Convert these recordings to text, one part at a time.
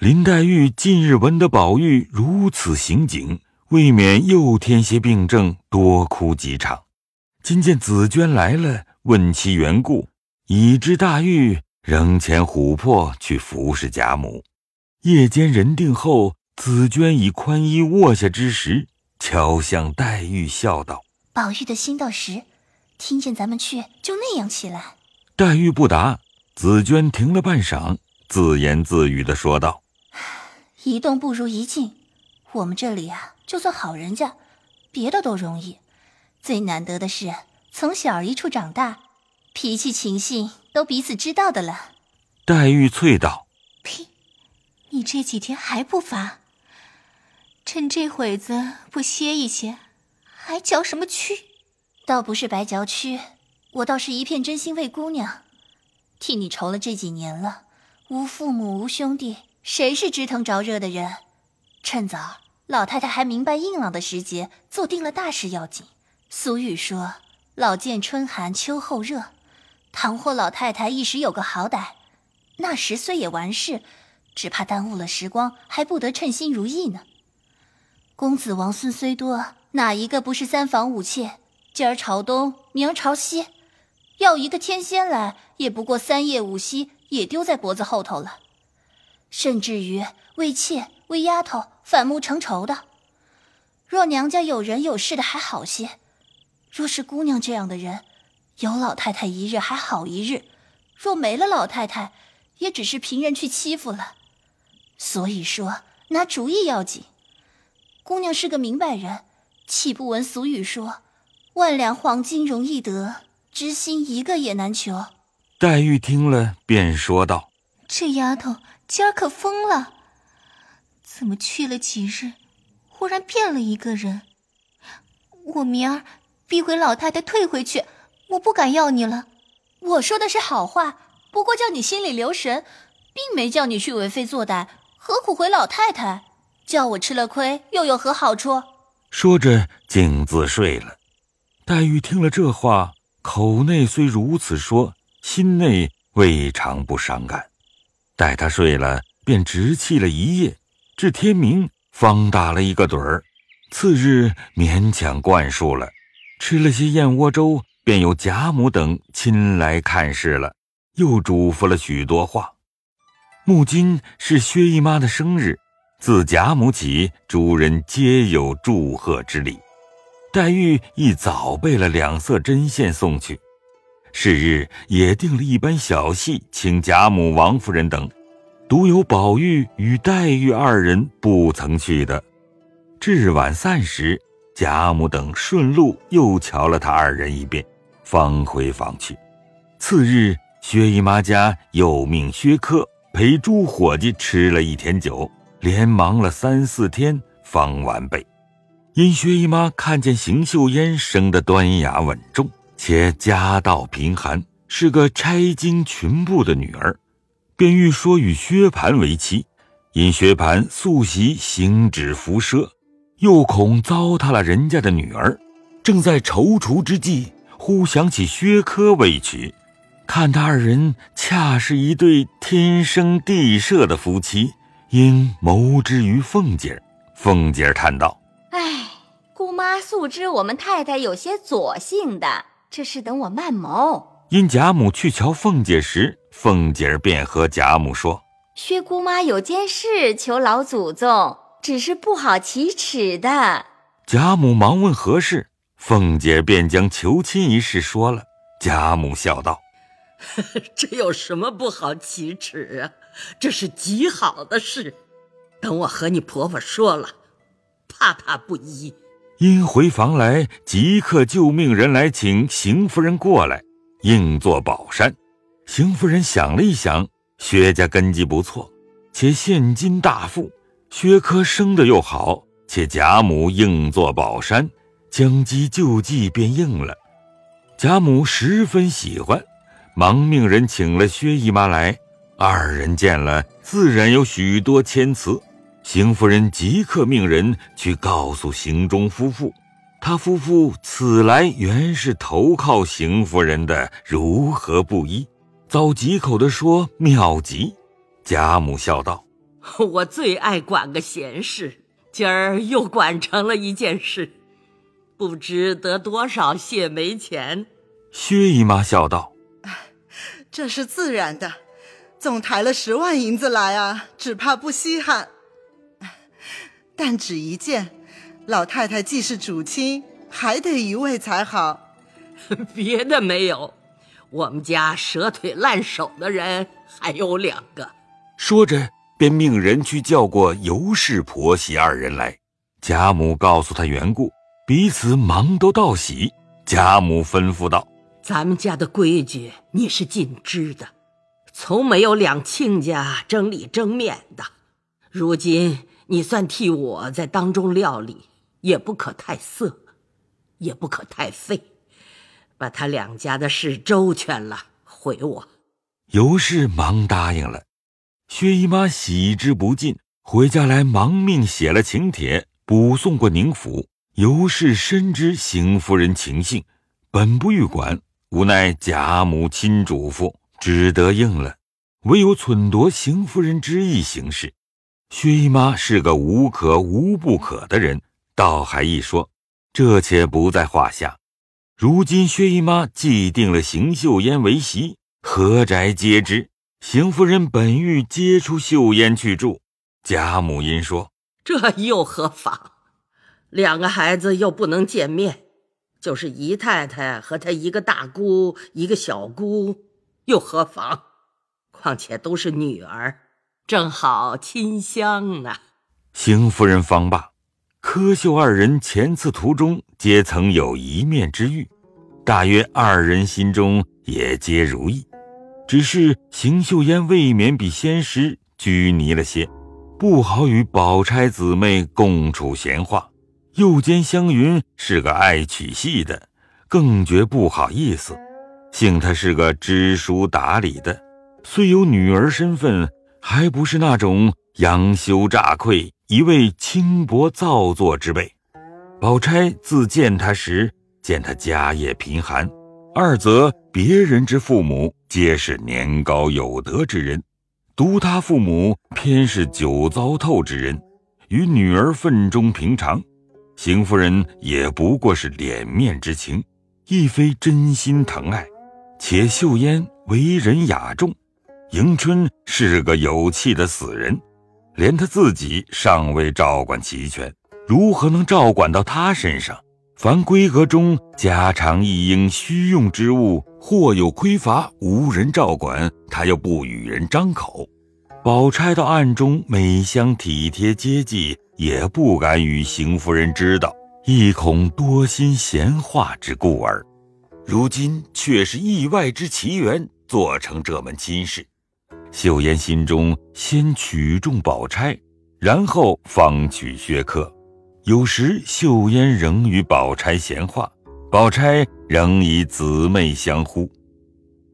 林黛玉近日闻得宝玉如此行景，未免又添些病症，多哭几场。今见紫娟来了，问其缘故，已知黛玉仍遣琥珀去服侍贾母。夜间人定后，紫娟以宽衣卧下之时，悄向黛玉笑道：“宝玉的心到时，听见咱们去，就那样起来。”黛玉不答，紫娟停了半晌，自言自语的说道。一动不如一静，我们这里啊，就算好人家，别的都容易，最难得的是从小一处长大，脾气情性都彼此知道的了。黛玉啐道：“呸！你这几天还不乏？趁这会子不歇一歇，还嚼什么屈？倒不是白嚼屈，我倒是一片真心为姑娘，替你愁了这几年了，无父母无兄弟。”谁是知疼着热的人？趁早，老太太还明白硬朗的时节，做定了大事要紧。俗语说：“老见春寒秋后热。”倘或老太太一时有个好歹，那时虽也完事，只怕耽误了时光，还不得称心如意呢。公子王孙虽多，哪一个不是三房五妾？今儿朝东，明儿朝西，要一个天仙来，也不过三夜五夕，也丢在脖子后头了。甚至于为妾为丫头反目成仇的，若娘家有人有事的还好些；若是姑娘这样的人，有老太太一日还好一日，若没了老太太，也只是凭人去欺负了。所以说，拿主意要紧。姑娘是个明白人，岂不闻俗语说：“万两黄金容易得，知心一个也难求。”黛玉听了，便说道：“这丫头。”今儿可疯了，怎么去了几日，忽然变了一个人？我明儿逼回老太太退回去，我不敢要你了。我说的是好话，不过叫你心里留神，并没叫你去为非作歹，何苦回老太太？叫我吃了亏，又有何好处？说着，径自睡了。黛玉听了这话，口内虽如此说，心内未尝不伤感。待他睡了，便直气了一夜，至天明方打了一个盹儿。次日勉强灌输了，吃了些燕窝粥，便有贾母等亲来看事了，又嘱咐了许多话。木今是薛姨妈的生日，自贾母起，诸人皆有祝贺之礼。黛玉亦早备了两色针线送去。是日也定了一班小戏，请贾母、王夫人等，独有宝玉与黛玉二人不曾去的。至晚散时，贾母等顺路又瞧了他二人一遍，方回房去。次日，薛姨妈家又命薛科陪诸伙计吃了一天酒，连忙了三四天方完备。因薛姨妈看见邢岫烟生得端雅稳重。且家道贫寒，是个差经群部的女儿，便欲说与薛蟠为妻。因薛蟠素习行止浮奢，又恐糟蹋了人家的女儿，正在踌躇之际，忽想起薛科未娶，看他二人恰是一对天生地设的夫妻，应谋之于凤姐儿。凤姐儿叹道：“哎，姑妈素知我们太太有些左性的。”这是等我慢谋。因贾母去瞧凤姐时，凤姐儿便和贾母说：“薛姑妈有件事求老祖宗，只是不好启齿的。”贾母忙问何事，凤姐便将求亲一事说了。贾母笑道：“ 这有什么不好启齿啊？这是极好的事。等我和你婆婆说了，怕她不依。”因回房来，即刻就命人来请邢夫人过来，应做宝山。邢夫人想了一想，薛家根基不错，且现今大富，薛科生的又好，且贾母应做宝山，将计就计便应了。贾母十分喜欢，忙命人请了薛姨妈来。二人见了，自然有许多谦辞。邢夫人即刻命人去告诉邢中夫妇，他夫妇此来原是投靠邢夫人的，如何不依？遭几口的说妙极。贾母笑道：“我最爱管个闲事，今儿又管成了一件事，不知得多少谢媒钱。薛姨妈笑道：“这是自然的，总抬了十万银子来啊，只怕不稀罕。但只一件，老太太既是主亲，还得一位才好。别的没有，我们家蛇腿烂手的人还有两个。”说着，便命人去叫过尤氏婆媳二人来。贾母告诉他缘故，彼此忙都道喜。贾母吩咐道。咱们家的规矩你是尽知的，从没有两亲家争里争面的。如今你算替我在当中料理，也不可太色，也不可太费，把他两家的事周全了，回我。尤氏忙答应了。薛姨妈喜之不尽，回家来忙命写了请帖，补送过宁府。尤氏深知邢夫人情性，本不欲管。无奈贾母亲嘱咐，只得应了。唯有忖夺邢夫人之意行事。薛姨妈是个无可无不可的人，倒还一说，这且不在话下。如今薛姨妈既定了邢岫烟为媳，何宅皆知。邢夫人本欲接出岫烟去住，贾母因说：“这又何妨？两个孩子又不能见面。”就是姨太太和她一个大姑，一个小姑，又何妨？况且都是女儿，正好亲香呢。邢夫人方罢，柯秀二人前次途中皆曾有一面之遇，大约二人心中也皆如意。只是邢岫烟未免比先时拘泥了些，不好与宝钗姊妹共处闲话。又兼湘云是个爱娶戏的，更觉不好意思。幸她是个知书达理的，虽有女儿身份，还不是那种杨修诈愧、一味轻薄造作之辈。宝钗自见他时，见他家业贫寒；二则别人之父母皆是年高有德之人，独他父母偏是酒糟透之人，与女儿分中平常。邢夫人也不过是脸面之情，亦非真心疼爱。且秀烟为人雅重，迎春是个有气的死人，连他自己尚未照管齐全，如何能照管到她身上？凡闺阁中家常一应需用之物，或有匮乏，无人照管，他又不与人张口。宝钗到暗中每相体贴接济。也不敢与邢夫人知道，亦恐多心闲话之故耳。如今却是意外之奇缘，做成这门亲事。秀烟心中先取中宝钗，然后方取薛客。有时秀烟仍与宝钗闲话，宝钗仍以姊妹相呼。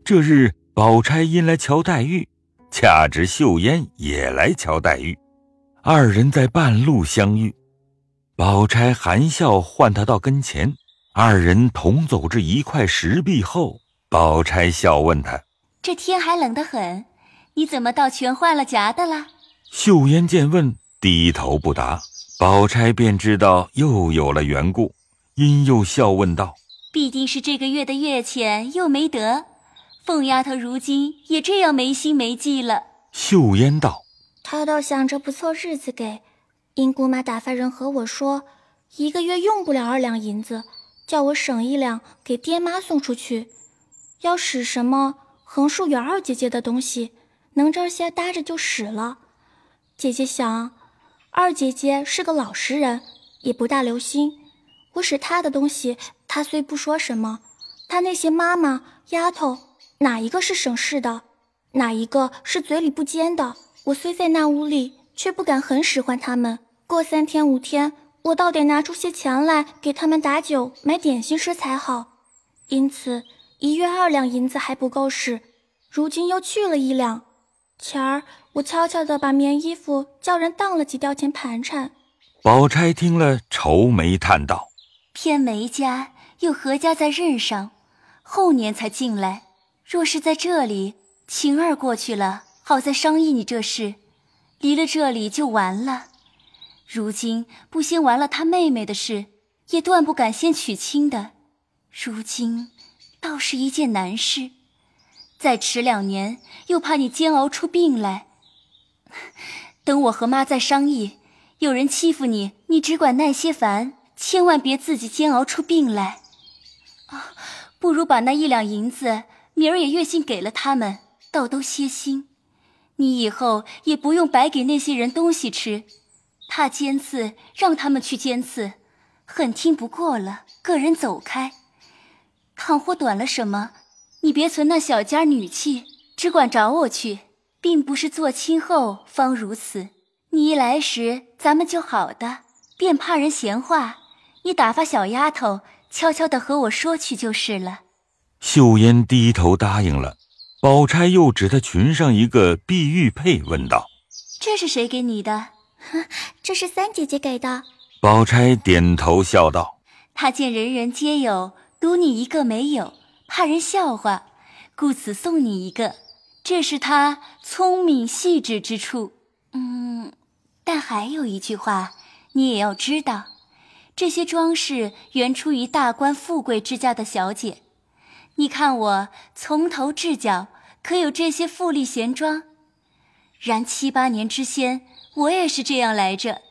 这日，宝钗因来瞧黛玉，恰值秀烟也来瞧黛玉。二人在半路相遇，宝钗含笑唤他到跟前。二人同走至一块石壁后，宝钗笑问他：“这天还冷得很，你怎么倒全换了夹的了？”秀烟见问，低头不答。宝钗便知道又有了缘故，因又笑问道：“必定是这个月的月钱又没得，凤丫头如今也这样没心没计了。”秀烟道。她倒想着不凑日子给，因姑妈打发人和我说，一个月用不了二两银子，叫我省一两给爹妈送出去。要使什么横竖元二姐姐的东西，能这些搭着就使了。姐姐想，二姐姐是个老实人，也不大留心。我使她的东西，她虽不说什么，她那些妈妈丫头，哪一个是省事的，哪一个是嘴里不尖的？我虽在那屋里，却不敢很使唤他们。过三天五天，我倒得拿出些钱来给他们打酒、买点心吃才好。因此，一月二两银子还不够使，如今又去了一两。前儿我悄悄的把棉衣服叫人当了几吊钱盘缠。宝钗听了，愁眉叹道：“偏梅家，又何家在任上？后年才进来。若是在这里，晴儿过去了。”好再商议你这事，离了这里就完了。如今不先完了他妹妹的事，也断不敢先娶亲的。如今倒是一件难事，再迟两年，又怕你煎熬出病来。等我和妈再商议，有人欺负你，你只管耐些烦，千万别自己煎熬出病来。啊，不如把那一两银子明儿也月薪给了他们，倒都歇心。你以后也不用白给那些人东西吃。怕尖刺，让他们去尖刺，恨听不过了，个人走开。倘或短了什么，你别存那小家女气，只管找我去，并不是做亲后方如此。你一来时，咱们就好的，便怕人闲话。你打发小丫头，悄悄的和我说去就是了。秀烟低头答应了。宝钗又指她裙上一个碧玉佩，问道：“这是谁给你的？”“ 这是三姐姐给的。”宝钗点头笑道：“她见人人皆有。”独你一个没有，怕人笑话，故此送你一个。这是他聪明细致之处。嗯，但还有一句话，你也要知道：这些装饰原出于大官富贵之家的小姐。你看我从头至脚，可有这些富丽闲装？然七八年之先，我也是这样来着。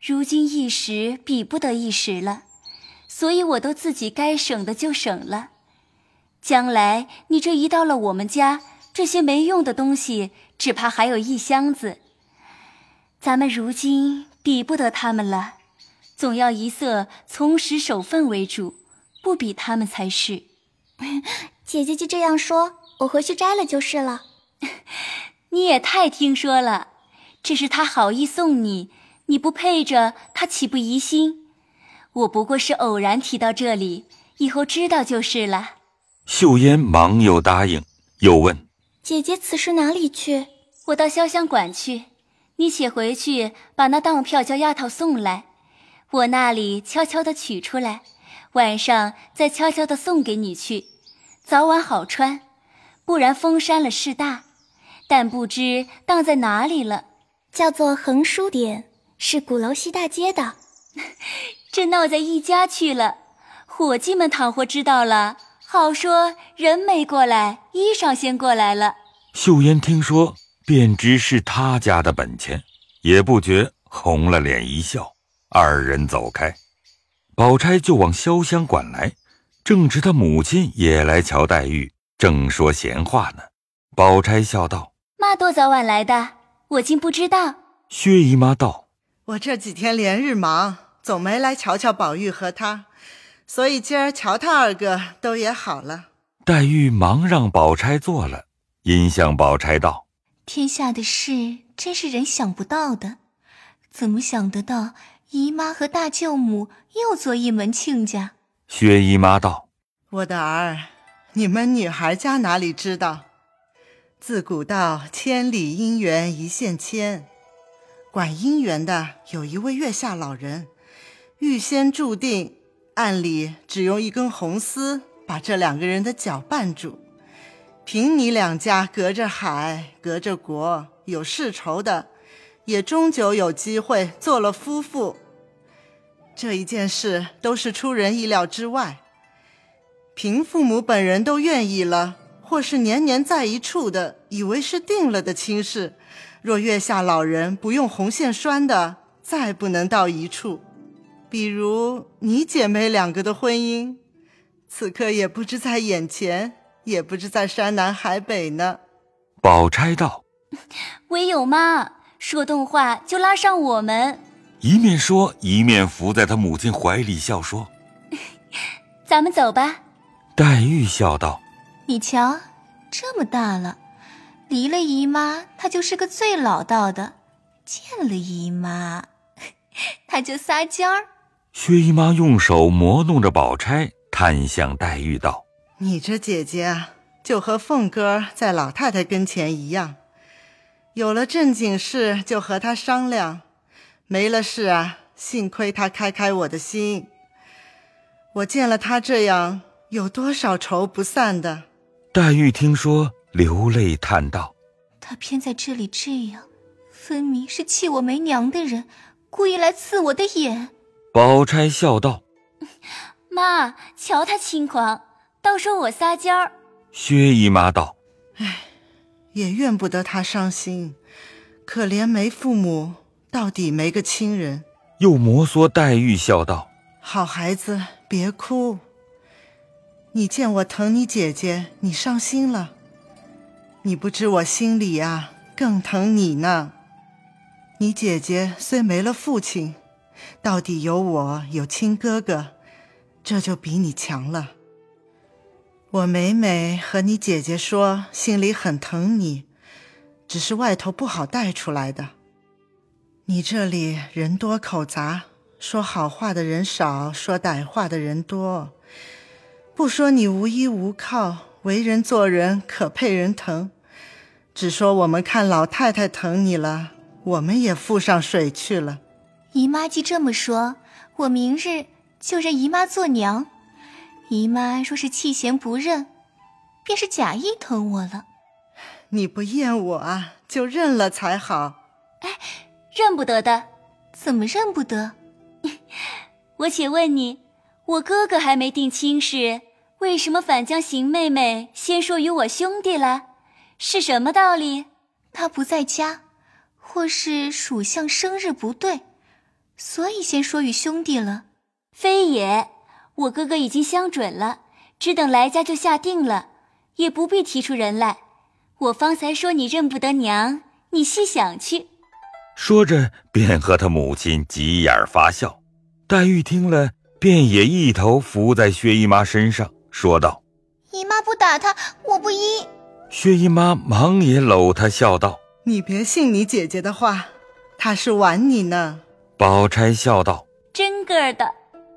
如今一时比不得一时了。所以，我都自己该省的就省了。将来你这一到了我们家，这些没用的东西，只怕还有一箱子。咱们如今比不得他们了，总要一色从实守分为主，不比他们才是。姐姐就这样说，我回去摘了就是了。你也太听说了，这是他好意送你，你不配着，他岂不疑心？我不过是偶然提到这里，以后知道就是了。秀烟忙又答应，又问：“姐姐，此时哪里去？我到潇湘馆去。你且回去，把那当票叫丫头送来，我那里悄悄的取出来，晚上再悄悄的送给你去，早晚好穿。不然风扇了事大。但不知当在哪里了，叫做横书店，是鼓楼西大街的。”这闹在一家去了，伙计们倘或知道了，好说人没过来，衣裳先过来了。秀烟听说，便知是他家的本钱，也不觉红了脸一笑。二人走开，宝钗就往潇湘馆来，正值她母亲也来瞧黛玉，正说闲话呢。宝钗笑道：“妈多早晚来的，我竟不知道。”薛姨妈道：“我这几天连日忙。”总没来瞧瞧宝玉和他，所以今儿瞧他二哥都也好了。黛玉忙让宝钗坐了，因向宝钗道：“天下的事真是人想不到的，怎么想得到姨妈和大舅母又做一门亲家？”薛姨妈道：“我的儿，你们女孩家哪里知道？自古道千里姻缘一线牵，管姻缘的有一位月下老人。”预先注定，暗里只用一根红丝把这两个人的脚绊住。凭你两家隔着海，隔着国，有世仇的，也终究有机会做了夫妇。这一件事都是出人意料之外。凭父母本人都愿意了，或是年年在一处的，以为是定了的亲事。若月下老人不用红线拴的，再不能到一处。比如你姐妹两个的婚姻，此刻也不知在眼前，也不知在山南海北呢。宝钗道：“ 唯有妈说动话就拉上我们。”一面说，一面伏在他母亲怀里笑说：“ 咱们走吧。”黛玉笑道：“你瞧，这么大了，离了姨妈，她就是个最老道的；见了姨妈，她就撒娇儿。”薛姨妈用手磨弄着宝钗，看向黛玉道：“你这姐姐啊，就和凤哥在老太太跟前一样，有了正经事就和她商量，没了事啊，幸亏她开开我的心。我见了她这样，有多少愁不散的。”黛玉听说，流泪叹道：“她偏在这里这样，分明是气我没娘的人，故意来刺我的眼。宝钗笑道：“妈，瞧他轻狂，倒说我撒娇儿。”薛姨妈道：“唉，也怨不得他伤心，可怜没父母，到底没个亲人。”又摩挲黛玉，笑道：“好孩子，别哭。你见我疼你姐姐，你伤心了。你不知我心里啊，更疼你呢。你姐姐虽没了父亲，到底有我有亲哥哥，这就比你强了。我每每和你姐姐说，心里很疼你，只是外头不好带出来的。”你这里人多口杂，说好话的人少，说歹话的人多。不说你无依无靠，为人做人可配人疼，只说我们看老太太疼你了，我们也附上水去了。姨妈既这么说，我明日就认姨妈做娘。姨妈若是弃嫌不认，便是假意疼我了。你不厌我啊，就认了才好。哎。认不得的，怎么认不得？我且问你，我哥哥还没定亲事，为什么反将邢妹妹先说与我兄弟了？是什么道理？他不在家，或是属相生日不对，所以先说与兄弟了。非也，我哥哥已经相准了，只等来家就下定了，也不必提出人来。我方才说你认不得娘，你细想去。说着，便和他母亲急眼发笑。黛玉听了，便也一头伏在薛姨妈身上，说道：“姨妈不打他，我不依。”薛姨妈忙也搂她，笑道：“你别信你姐姐的话，她是玩你呢。”宝钗笑道：“真个的，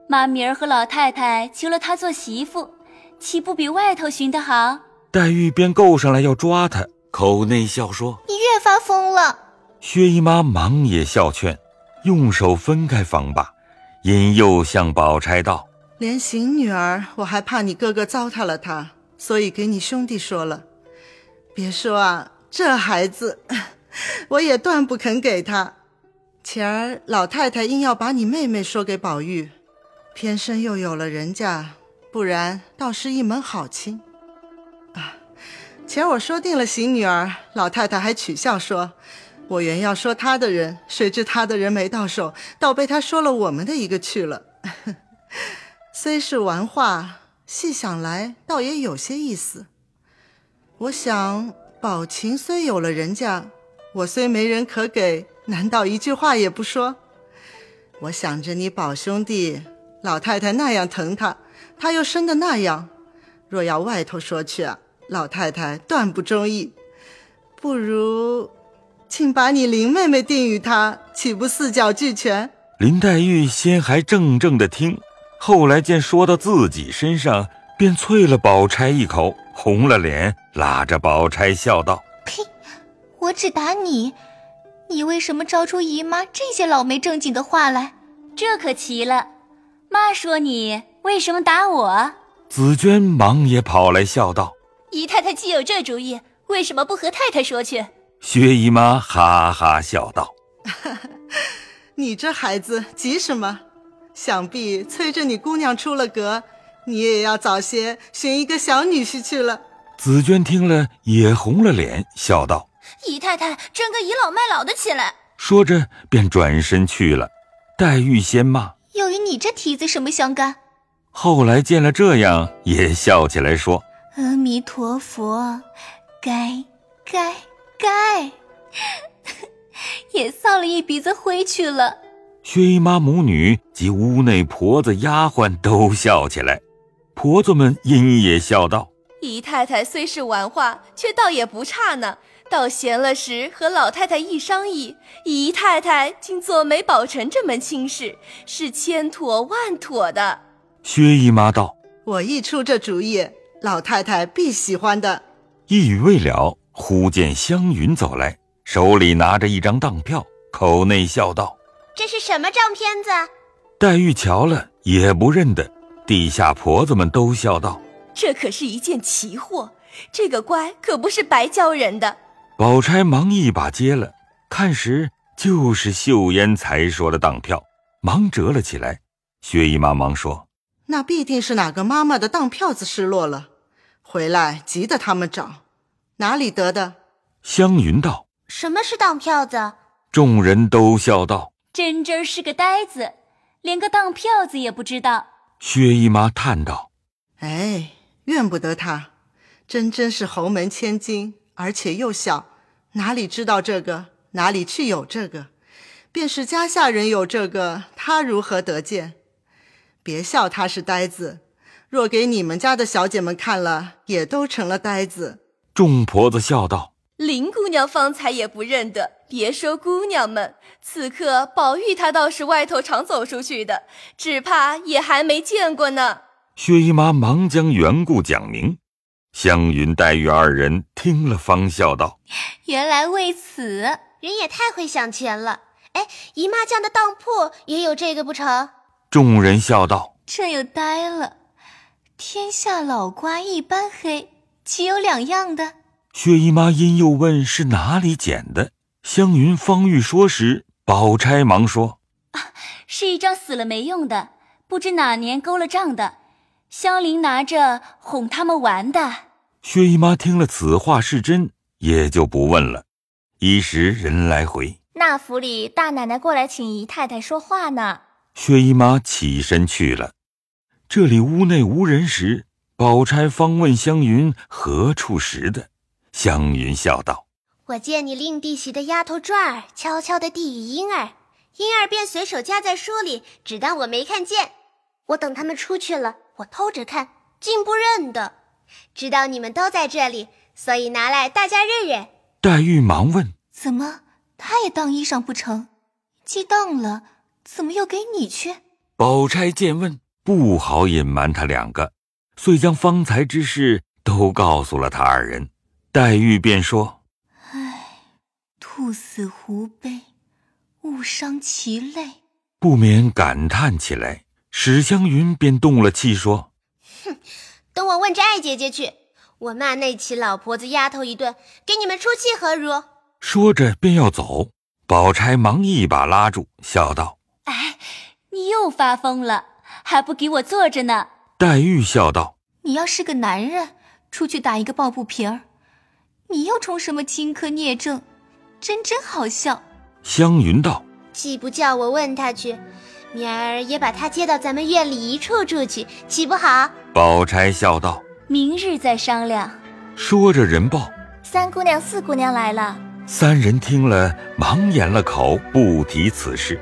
妈明儿和老太太求了她做媳妇，岂不比外头寻的好？”黛玉便够上来要抓她，口内笑说：“你越发疯了。”薛姨妈忙也笑劝，用手分开方罢，因又向宝钗道：“连邢女儿，我还怕你哥哥糟蹋了她，所以给你兄弟说了。别说啊，这孩子，我也断不肯给他。前儿老太太硬要把你妹妹说给宝玉，偏生又有了人家，不然倒是一门好亲。啊，前儿我说定了行女儿，老太太还取笑说。”我原要说他的人，谁知他的人没到手，倒被他说了我们的一个去了。虽是玩话，细想来倒也有些意思。我想宝琴虽有了人家，我虽没人可给，难道一句话也不说？我想着你宝兄弟，老太太那样疼他，他又生的那样，若要外头说去啊，老太太断不中意。不如。请把你林妹妹定与他，岂不四角俱全？林黛玉先还怔怔的听，后来见说到自己身上，便啐了宝钗一口，红了脸，拉着宝钗笑道：“呸！我只打你，你为什么招出姨妈这些老没正经的话来？这可奇了！妈说你为什么打我？”紫娟忙也跑来笑道：“姨太太既有这主意，为什么不和太太说去？”薛姨妈哈哈笑道：“你这孩子急什么？想必催着你姑娘出了阁，你也要早些寻一个小女婿去了。”紫娟听了也红了脸，笑道：“姨太太真个倚老卖老的起来。”说着便转身去了。黛玉先骂：“又与你这蹄子什么相干？”后来见了这样，也笑起来说：“阿弥陀佛，该该。”该，也扫了一鼻子灰去了。薛姨妈母女及屋内婆子丫鬟都笑起来，婆子们因也笑道：“姨太太虽是玩话，却倒也不差呢。倒闲了时和老太太一商议，姨太太竟做媒宝成这门亲事，是千妥万妥的。”薛姨妈道：“我一出这主意，老太太必喜欢的。”一语未了。忽见湘云走来，手里拿着一张当票，口内笑道：“这是什么账片子？”黛玉瞧了也不认得，地下婆子们都笑道：“这可是一件奇货，这个乖可不是白教人的。”宝钗忙一把接了，看时就是秀烟才说的当票，忙折了起来。薛姨妈忙说：“那必定是哪个妈妈的当票子失落了，回来急得他们找，哪里得的？”湘云道：“什么是当票子？”众人都笑道：“真真是个呆子，连个当票子也不知道。”薛姨妈叹道：“哎，怨不得她，真真是侯门千金，而且又小，哪里知道这个？哪里去有这个？便是家下人有这个，他如何得见？”别笑他是呆子，若给你们家的小姐们看了，也都成了呆子。众婆子笑道：“林姑娘方才也不认得，别说姑娘们，此刻宝玉他倒是外头常走出去的，只怕也还没见过呢。”薛姨妈忙将缘故讲明，湘云、黛玉二人听了，方笑道：“原来为此，人也太会想钱了。哎，姨妈家的当铺也有这个不成？”众人笑道：“这又呆了，天下老瓜一般黑，岂有两样的？”薛姨妈因又问是哪里捡的，湘云方欲说时，宝钗忙说：“啊，是一张死了没用的，不知哪年勾了账的，香菱拿着哄他们玩的。”薛姨妈听了此话是真，也就不问了。一时人来回，那府里大奶奶过来请姨太太说话呢。薛姨妈起身去了。这里屋内无人时，宝钗方问湘云何处识的。湘云笑道：“我见你令弟媳的丫头转儿悄悄地递与莺儿，莺儿便随手夹在书里，只当我没看见。我等他们出去了，我偷着看，竟不认得。知道你们都在这里，所以拿来大家认认。”黛玉忙问：“怎么，他也当衣裳不成？既当了。”怎么又给你去？宝钗见问，不好隐瞒他两个，遂将方才之事都告诉了他二人。黛玉便说：“唉，兔死狐悲，误伤其类。”不免感叹起来。史湘云便动了气，说：“哼，等我问着艾姐姐去，我骂那起老婆子丫头一顿，给你们出气何如？”说着便要走，宝钗忙一把拉住，笑道。哎，你又发疯了，还不给我坐着呢？黛玉笑道：“你要是个男人，出去打一个抱不平儿，你又充什么荆轲聂政？真真好笑。”湘云道：“既不叫我问他去，明儿也把他接到咱们院里一处住去，岂不好？”宝钗笑道：“明日再商量。”说着，人报三姑娘、四姑娘来了。三人听了，忙掩了口，不提此事。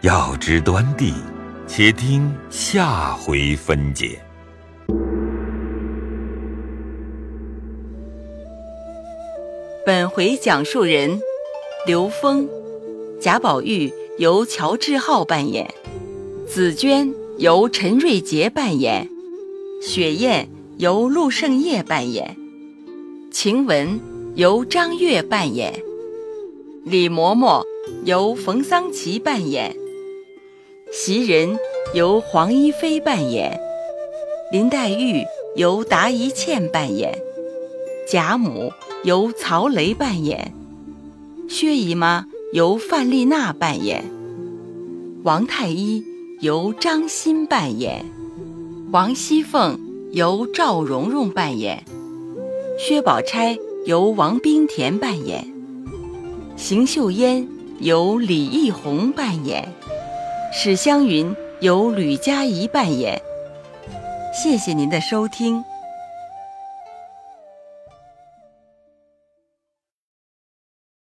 要知端地，且听下回分解。本回讲述人：刘峰，贾宝玉由乔志浩扮演，紫娟由陈瑞杰扮演，雪雁由陆胜业扮演，晴雯由张悦扮演，李嬷嬷由冯桑琪扮演。袭人由黄一飞扮演，林黛玉由达一茜扮演，贾母由曹雷扮演，薛姨妈由范丽娜扮演，王太医由张欣扮演，王熙凤由赵蓉蓉扮演，薛宝钗由王冰田扮演，邢岫烟由李义红扮演。史湘云由吕佳怡扮演，谢谢您的收听。